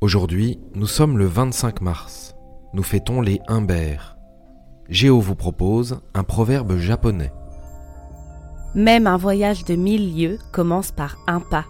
Aujourd'hui, nous sommes le 25 mars. Nous fêtons les Humbert. Géo vous propose un proverbe japonais. Même un voyage de mille lieues commence par un pas.